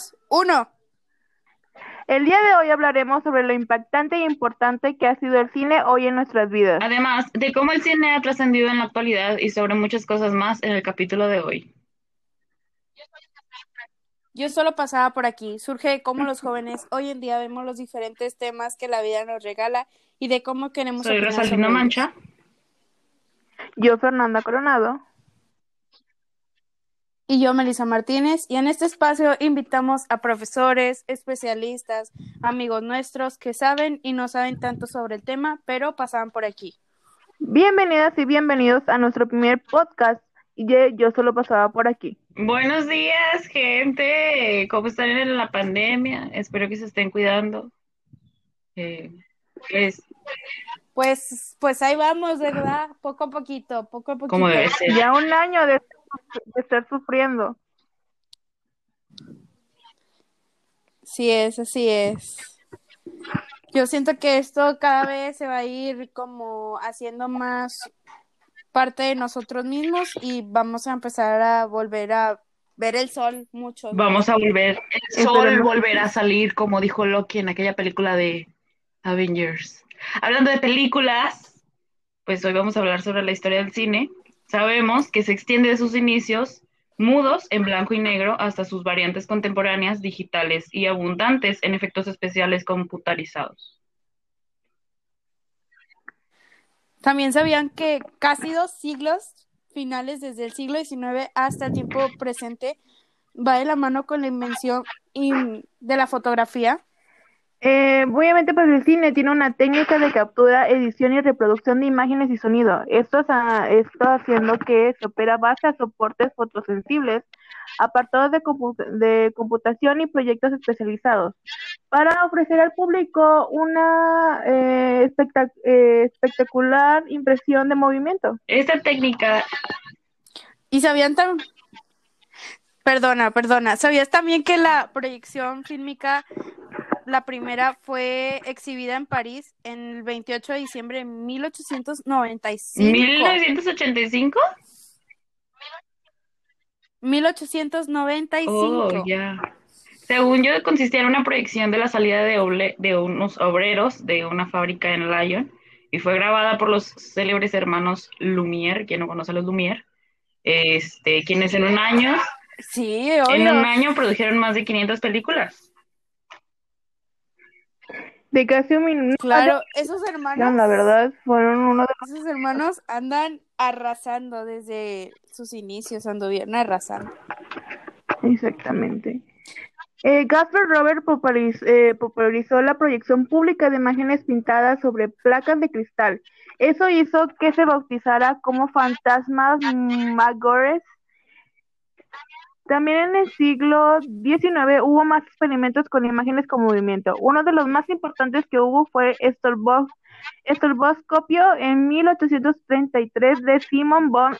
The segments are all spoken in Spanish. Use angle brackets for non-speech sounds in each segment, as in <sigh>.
dos, uno. El día de hoy hablaremos sobre lo impactante e importante que ha sido el cine hoy en nuestras vidas. Además de cómo el cine ha trascendido en la actualidad y sobre muchas cosas más en el capítulo de hoy. Yo solo pasaba por aquí. Surge de cómo los jóvenes hoy en día vemos los diferentes temas que la vida nos regala y de cómo queremos Soy Rosalina Mancha. Yo, Fernanda Coronado. Y yo, Melissa Martínez, y en este espacio invitamos a profesores, especialistas, amigos nuestros que saben y no saben tanto sobre el tema, pero pasaban por aquí. Bienvenidas y bienvenidos a nuestro primer podcast. Y yo, solo pasaba por aquí. Buenos días, gente. ¿Cómo están en la pandemia? Espero que se estén cuidando. Eh, es Pues, pues ahí vamos, ¿verdad? Poco a poquito, poco a poquito. como debe ser. Ya un año de, de estar sufriendo. Sí es, así es. Yo siento que esto cada vez se va a ir como haciendo más parte de nosotros mismos y vamos a empezar a volver a ver el sol mucho. Vamos a volver, el sol Esperemos. volverá a salir, como dijo Loki en aquella película de Avengers. Hablando de películas, pues hoy vamos a hablar sobre la historia del cine. Sabemos que se extiende de sus inicios mudos en blanco y negro hasta sus variantes contemporáneas digitales y abundantes en efectos especiales computarizados. También sabían que casi dos siglos finales, desde el siglo XIX hasta el tiempo presente, va de la mano con la invención in- de la fotografía. Eh, obviamente, pues el cine tiene una técnica de captura, edición y reproducción de imágenes y sonido. Esto, está- esto haciendo que se opera base a soportes fotosensibles, apartados de, compu- de computación y proyectos especializados, para ofrecer al público una eh, espectac- eh, espectacular impresión de movimiento. Esta técnica Y sabían tan... Perdona, perdona. ¿Sabías también que la proyección fílmica, la primera, fue exhibida en París en el 28 de diciembre de 1895? 1985. 1895. Oh, ya. Según yo, consistía en una proyección de la salida de, oble- de unos obreros de una fábrica en Lyon y fue grabada por los célebres hermanos Lumière, quien no conoce a los Lumière, este, quienes en un año, Sí, en un año produjeron más de 500 películas. De casi un minuto, Claro, esos hermanos, la verdad, fueron uno de esos hermanos andan arrasando desde sus inicios, anduvieron arrasando. Exactamente. Eh, Gasper Robert populariz- eh, popularizó la proyección pública de imágenes pintadas sobre placas de cristal. Eso hizo que se bautizara como fantasmas magores. También en el siglo XIX hubo más experimentos con imágenes con movimiento. Uno de los más importantes que hubo fue Estrobos- estroboscopio en 1833 de Simon von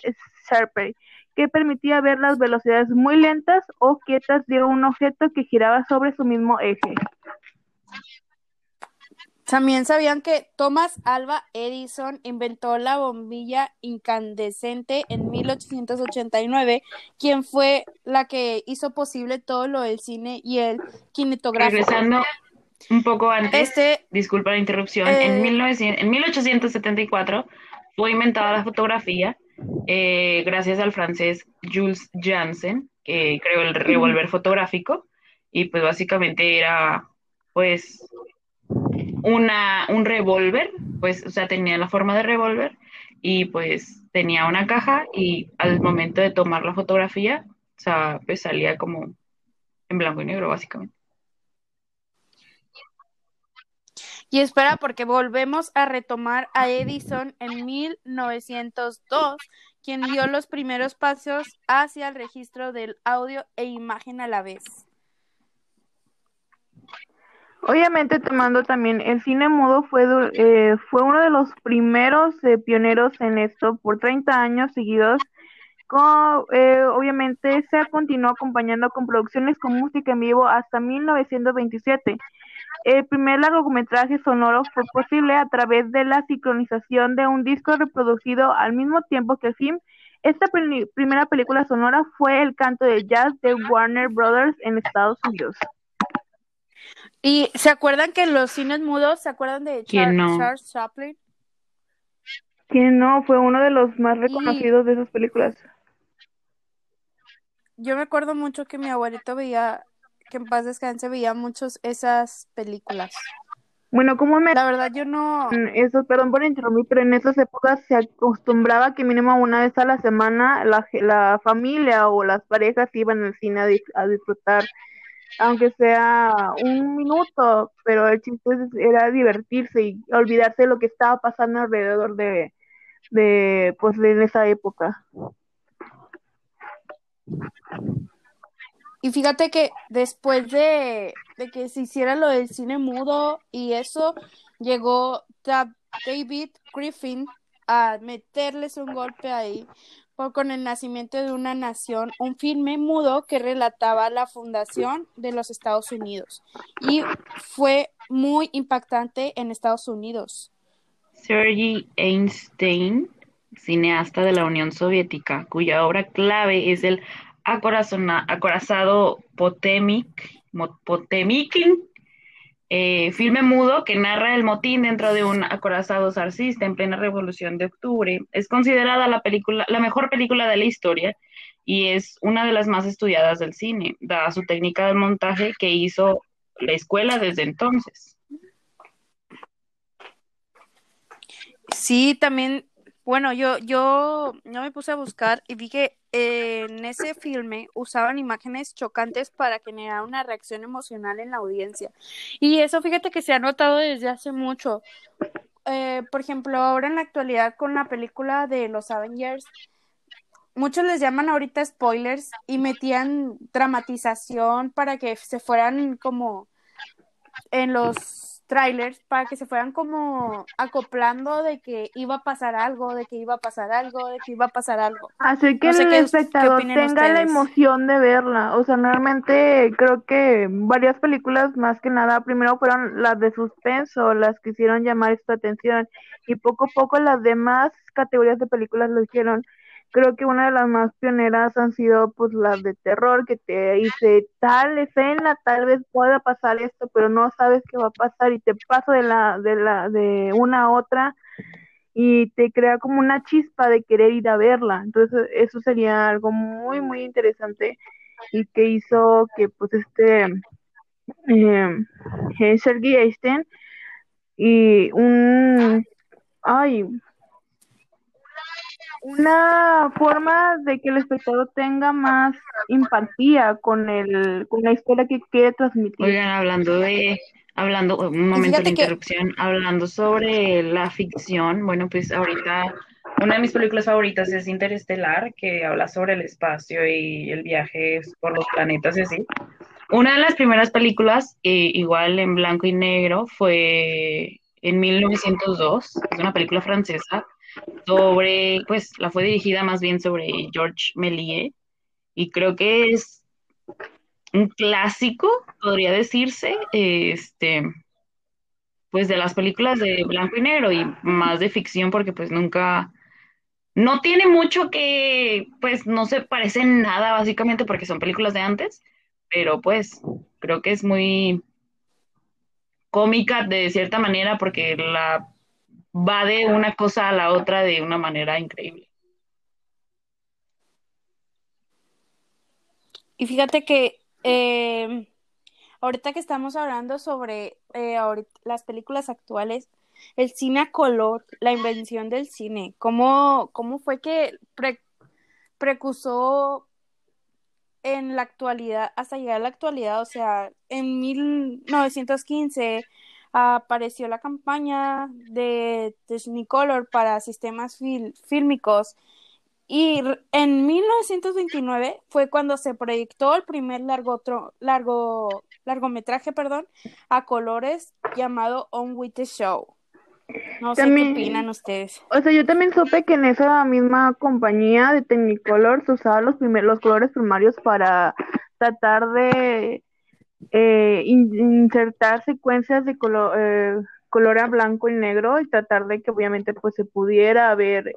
Sharpe que permitía ver las velocidades muy lentas o quietas de un objeto que giraba sobre su mismo eje. También sabían que Thomas Alva Edison inventó la bombilla incandescente en 1889, quien fue la que hizo posible todo lo del cine y el kinetográfico. Regresando un poco antes, Este, disculpa la interrupción, Eh. en, 1900 en 1874 fue inventada la fotografía eh, gracias al francés Jules Janssen, que creó el revólver fotográfico y pues básicamente era pues una, un revólver, pues o sea, tenía la forma de revólver y pues tenía una caja y al momento de tomar la fotografía, o sea, pues salía como en blanco y negro básicamente. y espera, porque volvemos a retomar a Edison en 1902, quien dio los primeros pasos hacia el registro del audio e imagen a la vez. Obviamente tomando también el cine mudo fue, eh, fue uno de los primeros eh, pioneros en esto por 30 años seguidos. Eh, obviamente se continuó acompañando con producciones con música en vivo hasta 1927. El primer largometraje sonoro fue posible a través de la sincronización de un disco reproducido al mismo tiempo que el film Esta primera película sonora fue el canto de jazz de Warner Brothers en Estados Unidos. ¿Y se acuerdan que los cines mudos, se acuerdan de Charles Chaplin? Que no, fue uno de los más reconocidos de esas películas. Yo me acuerdo mucho que mi abuelito veía, que en paz descanse, veía muchos esas películas. Bueno, como me... La verdad yo no... Eso, perdón por interrumpir, pero en esas épocas se acostumbraba que mínimo una vez a la semana la, la familia o las parejas iban al cine a, disfrutar, aunque sea un minuto, pero el chiste era divertirse y olvidarse de lo que estaba pasando alrededor de, de pues en esa época. Y fíjate que después de, que se hiciera lo del cine mudo y eso, llegó David Griffin a meterles un golpe ahí con el nacimiento de una nación, un filme mudo que relataba la fundación de los Estados Unidos. Y fue muy impactante en Estados Unidos. Sergei Einstein, cineasta de la Unión Soviética, cuya obra clave es el acorazado Potemkin, eh, filme mudo que narra el motín dentro de un acorazado zarcista en plena Revolución de Octubre. Es considerada la película, la mejor película de la historia y es una de las más estudiadas del cine, dada su técnica de montaje que hizo la escuela desde entonces. Sí, también, bueno, yo, yo, yo me puse a buscar y vi que en ese filme usaban imágenes chocantes para generar una reacción emocional en la audiencia. Y eso fíjate que se ha notado desde hace mucho. Eh, por ejemplo, ahora en la actualidad con la película de los Avengers, muchos les llaman ahorita spoilers y metían dramatización para que se fueran como en los trailers para que se fueran como acoplando de que iba a pasar algo, de que iba a pasar algo, de que iba a pasar algo. Así que el espectador tenga la emoción de verla. O sea, normalmente creo que varias películas más que nada, primero fueron las de suspenso, las que hicieron llamar esta atención y poco a poco las demás categorías de películas lo hicieron creo que una de las más pioneras han sido pues las de terror que te dice tal escena tal vez pueda pasar esto pero no sabes qué va a pasar y te paso de la de la de una a otra y te crea como una chispa de querer ir a verla. Entonces eso sería algo muy muy interesante y que hizo que pues este eh, Sergei Einstein y un ay una forma de que el espectador tenga más empatía con el con la historia que quiere transmitir. Oigan, hablando de hablando un momento de interrupción, hablando sobre la ficción, bueno, pues ahorita una de mis películas favoritas es Interestelar, que habla sobre el espacio y el viaje por los planetas y así. Una de las primeras películas, eh, igual en blanco y negro, fue en 1902, es una película francesa, sobre, pues la fue dirigida más bien sobre George Méliès y creo que es un clásico, podría decirse, este, pues de las películas de blanco y negro y más de ficción porque pues nunca, no tiene mucho que, pues no se parece en nada básicamente porque son películas de antes, pero pues creo que es muy cómica de cierta manera porque la va de una cosa a la otra de una manera increíble. Y fíjate que eh, ahorita que estamos hablando sobre eh, las películas actuales, el cine a color, la invención del cine, ¿cómo, cómo fue que precursó en la actualidad, hasta llegar a la actualidad? O sea, en 1915 apareció la campaña de Technicolor para sistemas fílmicos y en 1929 fue cuando se proyectó el primer largo, largo, largometraje perdón, a colores llamado On With The Show. No sé qué opinan ustedes. O sea, yo también supe que en esa misma compañía de Technicolor se usaban los, primer, los colores primarios para tratar de eh, insertar secuencias de color, eh, color a blanco y negro y tratar de que obviamente pues se pudiera ver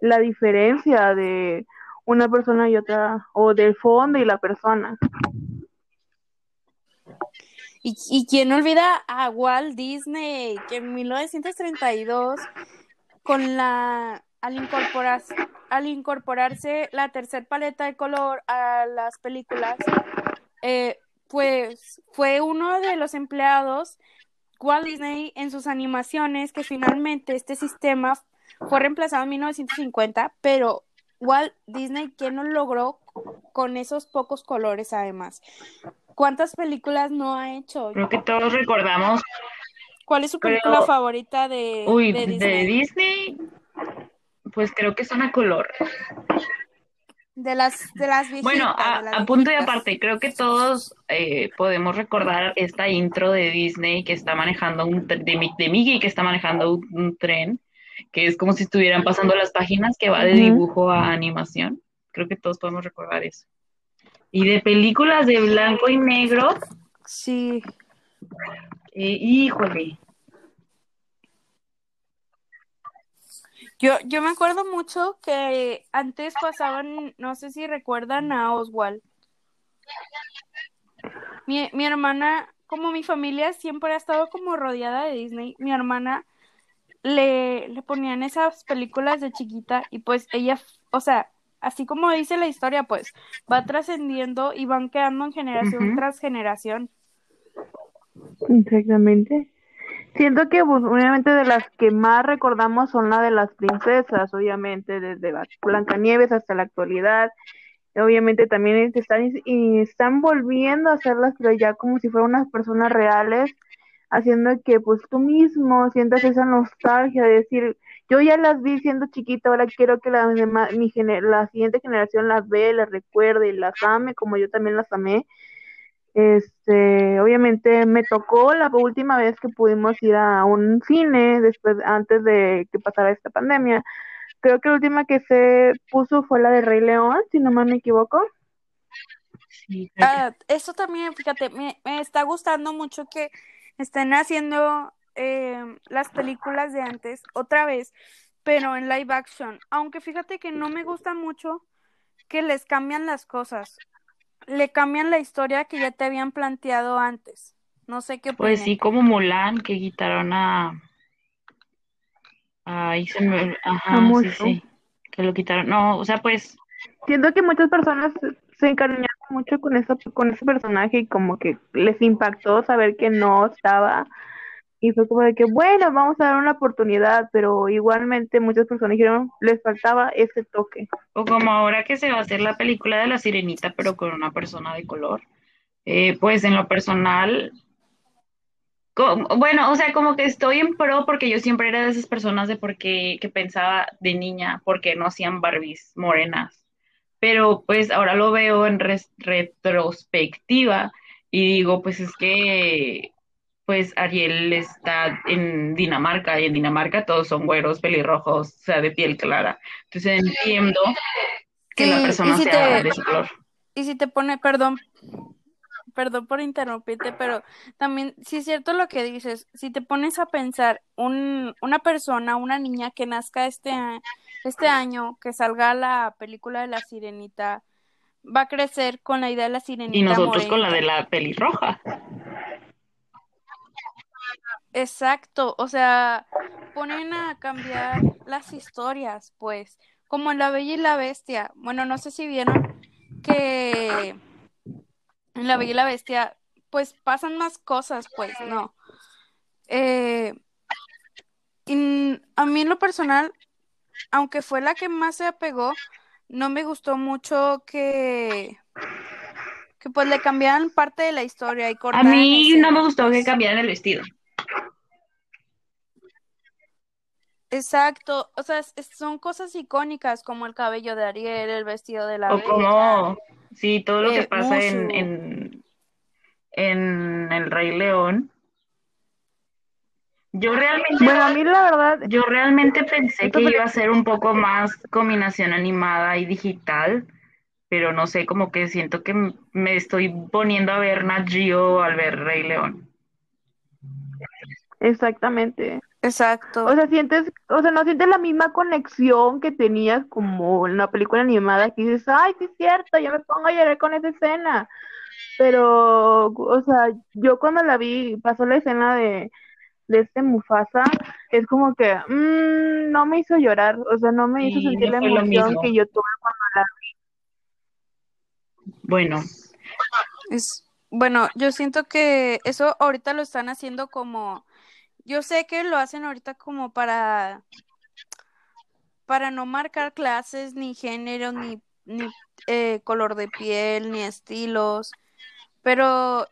la diferencia de una persona y otra, o del fondo y la persona. Y, y quién olvida a Walt Disney, que en 1932, con la al incorporarse, al incorporarse la tercer paleta de color a las películas, eh, pues fue uno de los empleados Walt Disney en sus animaciones que finalmente este sistema fue reemplazado en 1950, pero Walt Disney, ¿quién lo logró con esos pocos colores además? ¿Cuántas películas no ha hecho? Creo que todos recordamos. ¿Cuál es su película favorita de, Uy, de Disney? de Disney? Pues creo que son a color. De las, de las viejitas, Bueno, a, de las a punto y aparte, creo que todos eh, podemos recordar esta intro de Disney que está manejando un de, de Mickey que está manejando un, un tren, que es como si estuvieran pasando las páginas que va de dibujo a animación. Creo que todos podemos recordar eso. Y de películas de blanco y negro, Sí, eh, híjole, yo, yo me acuerdo mucho que antes pasaban, no sé si recuerdan a Oswald. Mi, mi hermana, como mi familia siempre ha estado como rodeada de Disney, mi hermana le, le ponían esas películas de chiquita y pues ella, o sea, así como dice la historia, pues va trascendiendo y van quedando en generación tras generación. Exactamente. Siento que pues, obviamente de las que más recordamos son la de las princesas, obviamente desde la Blancanieves hasta la actualidad. Obviamente también están y están volviendo a hacerlas, pero ya como si fueran unas personas reales, haciendo que pues tú mismo sientas esa nostalgia de decir, yo ya las vi siendo chiquita, ahora quiero que la, mi la siguiente generación las ve, las recuerde y las ame como yo también las amé. Este, obviamente me tocó la última vez que pudimos ir a un cine después, antes de que pasara esta pandemia. Creo que la última que se puso fue la de Rey León, si no mal me equivoco. sí, creo que- Ah, eso también, fíjate, me, me está gustando mucho que estén haciendo eh, las películas de antes otra vez, pero en live action. Aunque fíjate que no me gusta mucho que les cambian las cosas. Le cambian la historia que ya te habían planteado antes. No sé qué Pues opinen. sí, como Mulan, que quitaron a... Ahí se me... Ajá, sí, sí, que lo quitaron. No, o sea, pues... Siento que muchas personas se encariñaron mucho con eso, con ese personaje y como que les impactó saber que no estaba y fue como de que bueno, vamos a dar una oportunidad, pero igualmente muchas personas dijeron les faltaba ese toque. O como ahora que se va a hacer la película de la Sirenita, pero con una persona de color. Eh, pues en lo personal, bueno, o sea, como que estoy en pro porque yo siempre era de esas personas de por qué, que pensaba de niña, porque no hacían Barbies morenas. Pero pues ahora lo veo en res- retrospectiva y digo, pues es que pues Ariel está en Dinamarca y en Dinamarca todos son güeros, pelirrojos, o sea, de piel clara. Entonces entiendo que la Sí, persona y si sea te- de ese color. Y si te pone, perdón, perdón por interrumpirte, pero también, sí es cierto lo que dices, si te pones a pensar, un, una persona, una niña que nazca este, este año, que salga la película de la sirenita, va a crecer con la idea de la sirenita Y nosotros con la de la pelirroja. Exacto, o sea, ponen a cambiar las historias, pues, como en La Bella y la Bestia. Bueno, no sé si vieron que en La Bella y la Bestia, pues pasan más cosas, pues, no. Eh, y a mí en lo personal, aunque fue la que más se apegó, no me gustó mucho que, que pues le cambiaran parte de la historia y A cortaran mí no me gustó que cambiaran el vestido. Exacto, o sea, es- son cosas icónicas como el cabello de Ariel, el vestido de la O Bella, como, sí, todo lo que eh, pasa en, en, en El Rey León. Yo realmente, Bueno, a mí la verdad, yo realmente pensé que iba a ser un poco más combinación animada y digital, pero no sé, como que siento que me estoy poniendo a ver Nat Geo al ver Rey León. exactamente. Exacto. O sea, sientes, o sea, no sientes la misma conexión que tenías como en la película animada que dices, ay, sí es cierto, yo me pongo a llorar con esa escena. Pero, o sea, yo cuando la vi, pasó la escena de, de este Mufasa, es como que mm, no me hizo llorar, o sea, no me hizo sentir no la emoción que yo tuve cuando la Bueno, Es, bueno, yo siento que eso ahorita lo están haciendo como, yo sé que lo hacen ahorita como para, para no marcar clases, ni género, ni, ni eh, color de piel, ni estilos, pero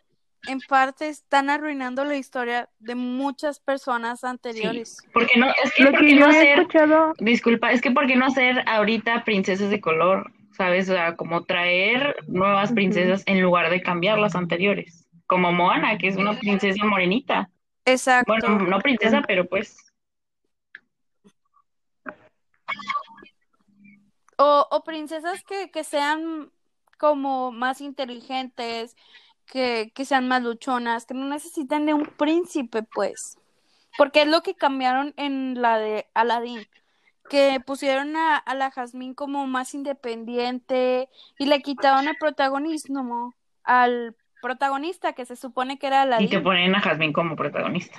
en parte están arruinando la historia de muchas personas sí. anteriores. Porque no, es que, Lo ¿por que qué yo no he hacer, escuchado, disculpa, es que ¿por qué no hacer ahorita princesas de color? ¿Sabes? O sea, como traer nuevas princesas en lugar de cambiar las anteriores. Como Moana, que es una princesa morenita. Bueno, Exacto. no princesa, pero pues. O, o princesas que, que sean como más inteligentes, que, que sean más luchonas, que no necesitan de un príncipe, pues. Porque es lo que cambiaron en la de Aladdin, que pusieron a, a la Jazmín como más independiente y le quitaron el protagonismo al protagonista que se supone que era Y te ponen a Jasmine como protagonista.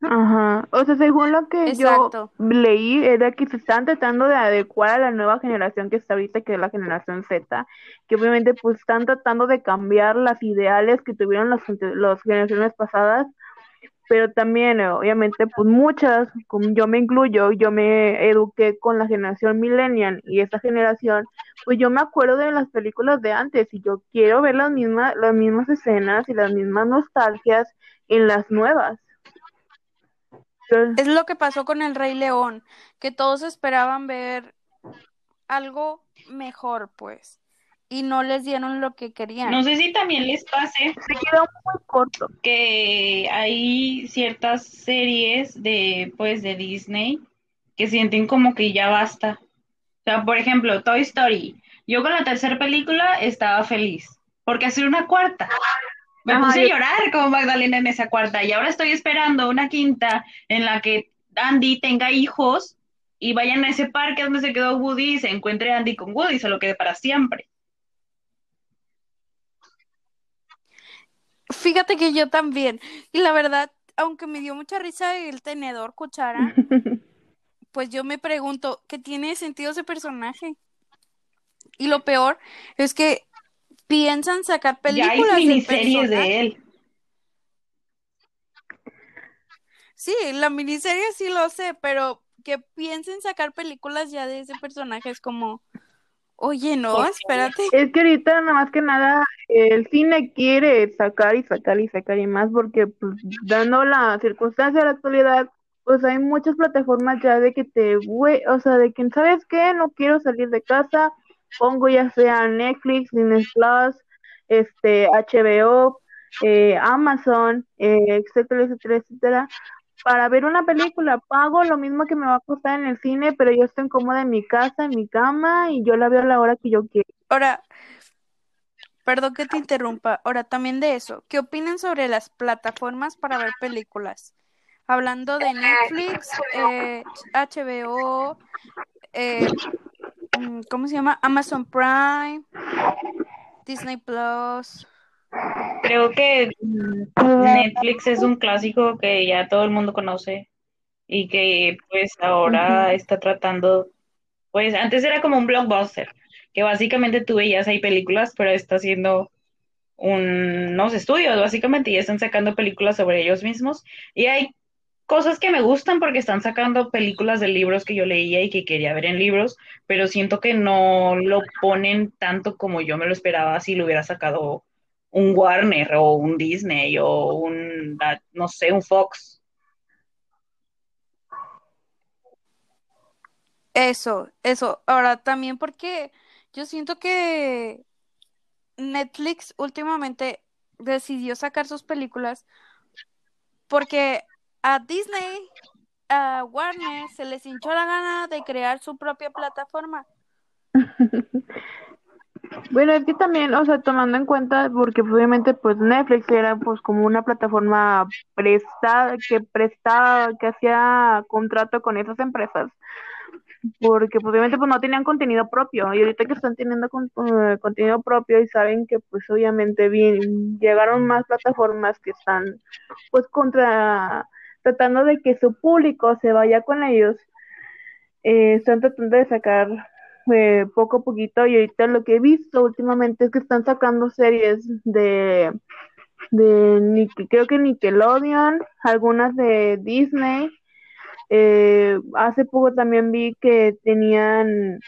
Ajá, o sea, según lo que yo leí, era que se están tratando de adecuar a la nueva generación que está ahorita, que es la generación Z, que obviamente pues están tratando de cambiar las ideales que tuvieron las, las generaciones pasadas, pero también, eh, obviamente, pues muchas, como yo me incluyo, yo me eduqué con la generación millennial y esa generación, pues yo me acuerdo de las películas de antes y yo quiero ver las mismas, las mismas escenas y las mismas nostalgias en las nuevas. Entonces, Es lo que pasó con el Rey León, que todos esperaban ver algo mejor, pues, y no les dieron lo que No querían. sé si también les pase se quedó muy corto. que hay ciertas series de, pues, de Disney que sienten como que ya basta. O sea, por ejemplo, Toy Story. Yo con la tercera película estaba feliz, porque hacer una cuarta. Me Ajá, puse a yo- llorar como Magdalena en esa cuarta y ahora estoy esperando una quinta en la que Andy tenga hijos y vayan a ese parque donde se quedó Woody y se encuentre Andy con Woody y se lo quede para siempre. Fíjate que yo también. Y la verdad, aunque me dio mucha risa el tenedor cuchara, pues yo me pregunto, ¿qué tiene sentido ese personaje? Y lo peor es que piensan sacar Ya hay películas del de él. Sí, la miniserie sí lo sé, pero que piensen sacar películas ya de ese personaje es como, oye, no, espérate. Es que ahorita nada más que nada el cine quiere sacar y sacar y sacar y más porque pues dando la circunstancia de la actualidad pues hay muchas plataformas ya de que te güey, o sea, de que sabes qué, no quiero salir de casa, pongo ya sea Netflix, Disney Plus, este HBO, eh, Amazon, eh, etcétera, etcétera, etcétera, para ver una película, pago lo mismo que me va a costar en el cine, pero yo estoy cómoda en mi casa, en mi cama y yo la veo a la hora que yo quiero. Ahora, perdón que te interrumpa. Ahora, también de eso, ¿qué opinan sobre las plataformas para ver películas? Hablando de Netflix, eh, HBO, eh, mm, ¿cómo se llama? Amazon Prime, Disney Plus. Creo que mm, Netflix es un clásico que ya todo el mundo conoce y que pues ahora está tratando, pues antes era como un blockbuster, que básicamente tú veías ahí películas, pero está haciendo unos estudios básicamente y están sacando películas sobre ellos mismos. Y hay cosas que me gustan porque están sacando películas de libros que yo leía y que quería ver en libros, pero siento que no lo ponen tanto como yo me lo esperaba si lo hubiera sacado un Warner o un Disney o un, no sé, un Fox. Eso, eso. Ahora, también porque yo siento que Netflix últimamente decidió sacar sus películas porque a Disney, a Warner, se les hinchó la gana de crear su propia plataforma. <laughs> Bueno, es que también, o sea, tomando en cuenta, porque obviamente pues Netflix era pues como una plataforma prestada, que prestaba, que hacía contrato con esas empresas, porque pues, obviamente pues no tenían contenido propio, y ahorita que están teniendo eh, contenido propio y saben que pues obviamente bien, llegaron más plataformas que están pues contra, tratando de que su público se vaya con ellos, eh, están tratando de sacar eh, poco a poquito y ahorita lo que he visto últimamente es que están sacando series de de creo que Nickelodeon, algunas de Disney. Eh, hace poco también vi que tenían,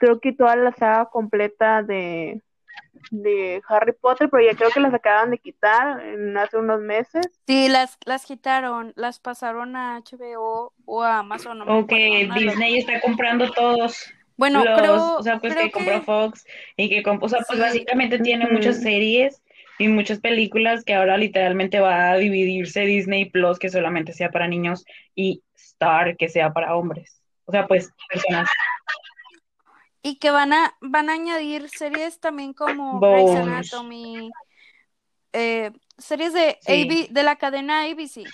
creo que toda la saga completa de, de Harry Potter, pero ya creo que las acaban de quitar en hace unos meses. Sí, las, las quitaron, las pasaron a HBO o a Amazon. o que Disney está comprando todos. Bueno, creo, o sea, pues que, compró Fox y que, o sea, pues básicamente tiene muchas series y muchas películas que ahora literalmente va a dividirse Disney Plus que solamente sea para niños y Star que sea para hombres. O sea, pues personas. Y que van a van a añadir series también como Grey's Anatomy, eh, series de de la cadena ABC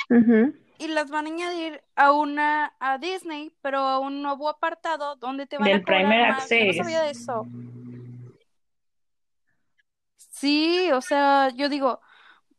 y las van a añadir a una a Disney, pero a un nuevo apartado donde te van a cobrar más. no sabía de eso. Sí, o sea, yo digo,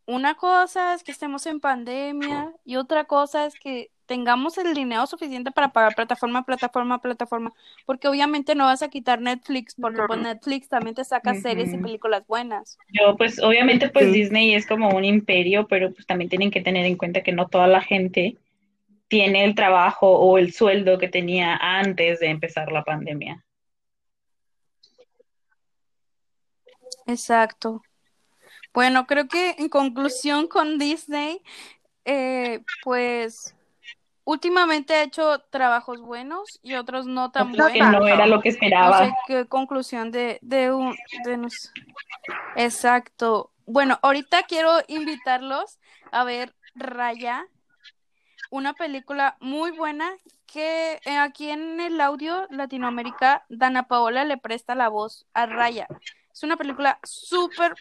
una cosa es que estemos en pandemia y otra cosa es que tengamos el dinero suficiente para pagar plataforma, plataforma, plataforma, porque obviamente no vas a quitar Netflix, porque pues Netflix también te saca series y películas buenas. Yo, pues obviamente pues Disney es como un imperio, pero pues también tienen que tener en cuenta que no toda la gente tiene el trabajo o el sueldo que tenía antes de empezar la pandemia. Exacto. Bueno, creo que en conclusión con Disney, eh, pues últimamente ha hecho trabajos buenos y otros no tan buenos. Que no era lo que esperaba. No sé qué conclusión de, de un... De Exacto. Bueno, ahorita quiero invitarlos a ver Raya, una película muy buena que eh, aquí en el audio Latinoamérica, Dana Paola le presta la voz a Raya. Es una película súper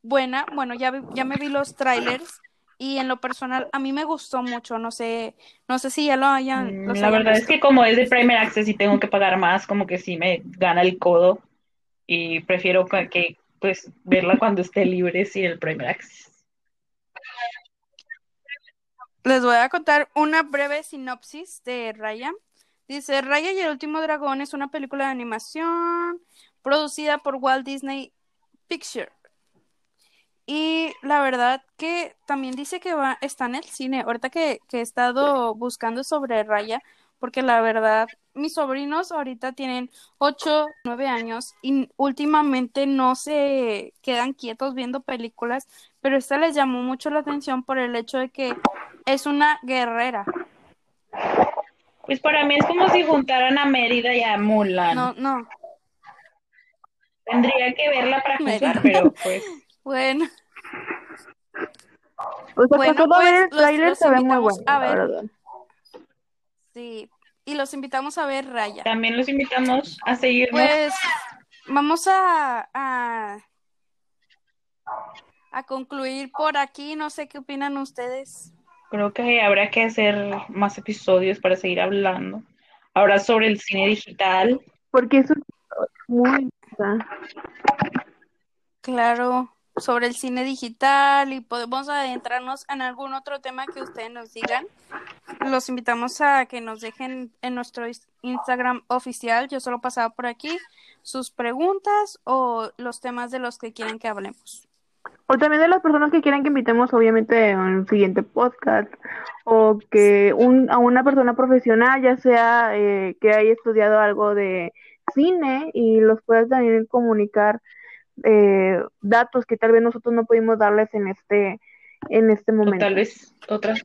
buena. Bueno, ya, ya me vi los trailers y en lo personal a mí me gustó mucho, no sé, no sé si ya lo hayan. Mm, la verdad es que como es de Primer Access y tengo que pagar más, como que sí me gana el codo y prefiero que pues verla <laughs> cuando esté libre sin el Primer Access. Les voy a contar una breve sinopsis de Raya. Dice, Raya y el último dragón es una película de animación producida por Walt Disney Pictures y la verdad que también dice que va, está en el cine. Ahorita que, que he estado buscando sobre Raya, porque la verdad, mis sobrinos ahorita tienen 8, 9 años y últimamente no se quedan quietos viendo películas, pero esta les llamó mucho la atención por el hecho de que es una guerrera. Pues para mí es como si juntaran a Mérida y a Mulan. No, no. Tendría que verla para juzgar, pero pues. <laughs> Bueno. Pues bueno, pues, el trailer se ve muy bueno, a ver. Sí, y los invitamos a ver Raya. También los invitamos a seguirnos. Pues vamos a, a, a concluir por aquí. No sé qué opinan ustedes. Creo que habrá que hacer más episodios para seguir hablando. Ahora sobre el cine digital. Porque eso es muy... Claro sobre el cine digital y podemos adentrarnos en algún otro tema que ustedes nos digan. Los invitamos a que nos dejen en nuestro Instagram oficial, yo solo pasaba por aquí, sus preguntas o los temas de los que quieren que hablemos. O también de las personas que quieren que invitemos, obviamente, en un siguiente podcast, o que un, a una persona profesional, ya sea eh, que haya estudiado algo de cine y los puedas también comunicar eh, datos que tal vez nosotros no pudimos darles en este, en este momento. tal vez otras.